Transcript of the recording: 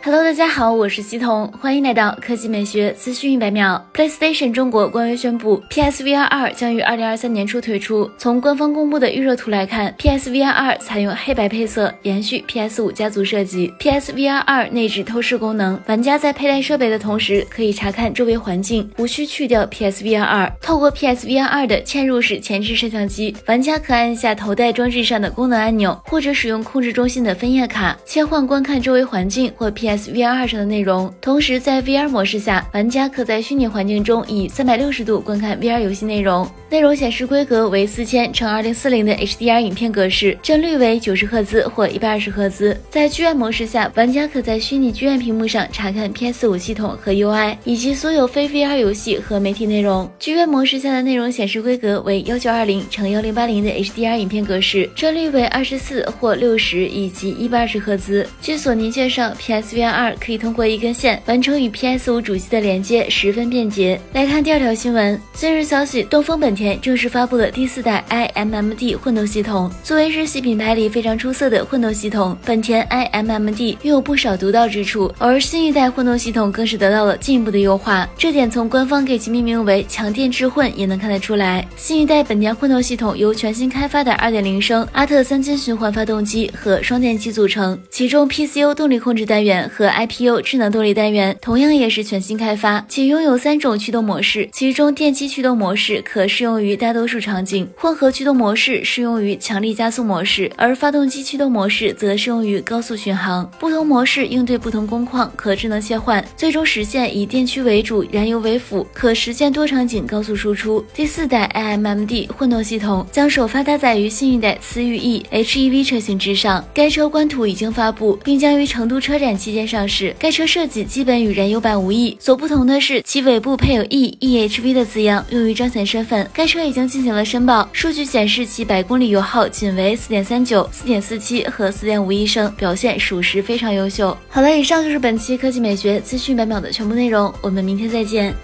Hello，大家好，我是西彤，欢迎来到科技美学资讯一百秒。PlayStation 中国官微宣布，PSVR 二将于二零二三年初推出。从官方公布的预热图来看，PSVR 二采用黑白配色，延续 PS 五家族设计。PSVR 二内置透视功能，玩家在佩戴设备的同时，可以查看周围环境，无需去掉 PSVR 二。透过 PSVR 二的嵌入式前置摄像机，玩家可按下头戴装置上的功能按钮，或者使用控制中心的分页卡切换观看周围环境或 PS。S V R 上的内容，同时在 VR 模式下，玩家可在虚拟环境中以三百六十度观看 VR 游戏内容。内容显示规格为四千乘二零四零的 HDR 影片格式，帧率为九十赫兹或一百二十赫兹。在剧院模式下，玩家可在虚拟剧院屏幕上查看 PS 五系统和 UI，以及所有非 VR 游戏和媒体内容。剧院模式下的内容显示规格为幺九二零乘幺零八零的 HDR 影片格式，帧率为二十四或六十以及一百二十赫兹。据索尼介绍，P S，PSVR 二可以通过一根线完成与 PS 五主机的连接，十分便捷。来看第二条新闻，近日消息，东风本田正式发布了第四代 iMMD 混动系统。作为日系品牌里非常出色的混动系统，本田 iMMD 拥有不少独到之处，而新一代混动系统更是得到了进一步的优化。这点从官方给其命名为强电智混也能看得出来。新一代本田混动系统由全新开发的2.0升阿特三千循环发动机和双电机组成，其中 PCU 动力控制单元和 IPU 智能动力单元同样也是全新开发，且拥有三种驱动模式，其中电机驱动模式可适用于大多数场景，混合驱动模式适用于强力加速模式，而发动机驱动模式则适用于高速巡航。不同模式应对不同工况，可智能切换，最终实现以电驱为主、燃油为辅，可实现多场景高速输出。第四代 iMMD 混动系统将首发搭载于新一代思域 E HEV 车型之上，该车官图已经发布，并将于成都车展期间。上市，该车设计基本与燃油版无异，所不同的是其尾部配有 E E H V 的字样，用于彰显身份。该车已经进行了申报，数据显示其百公里油耗仅为四点三九、四点四七和四点五一升，表现属实非常优秀。好了，以上就是本期科技美学资讯百秒的全部内容，我们明天再见。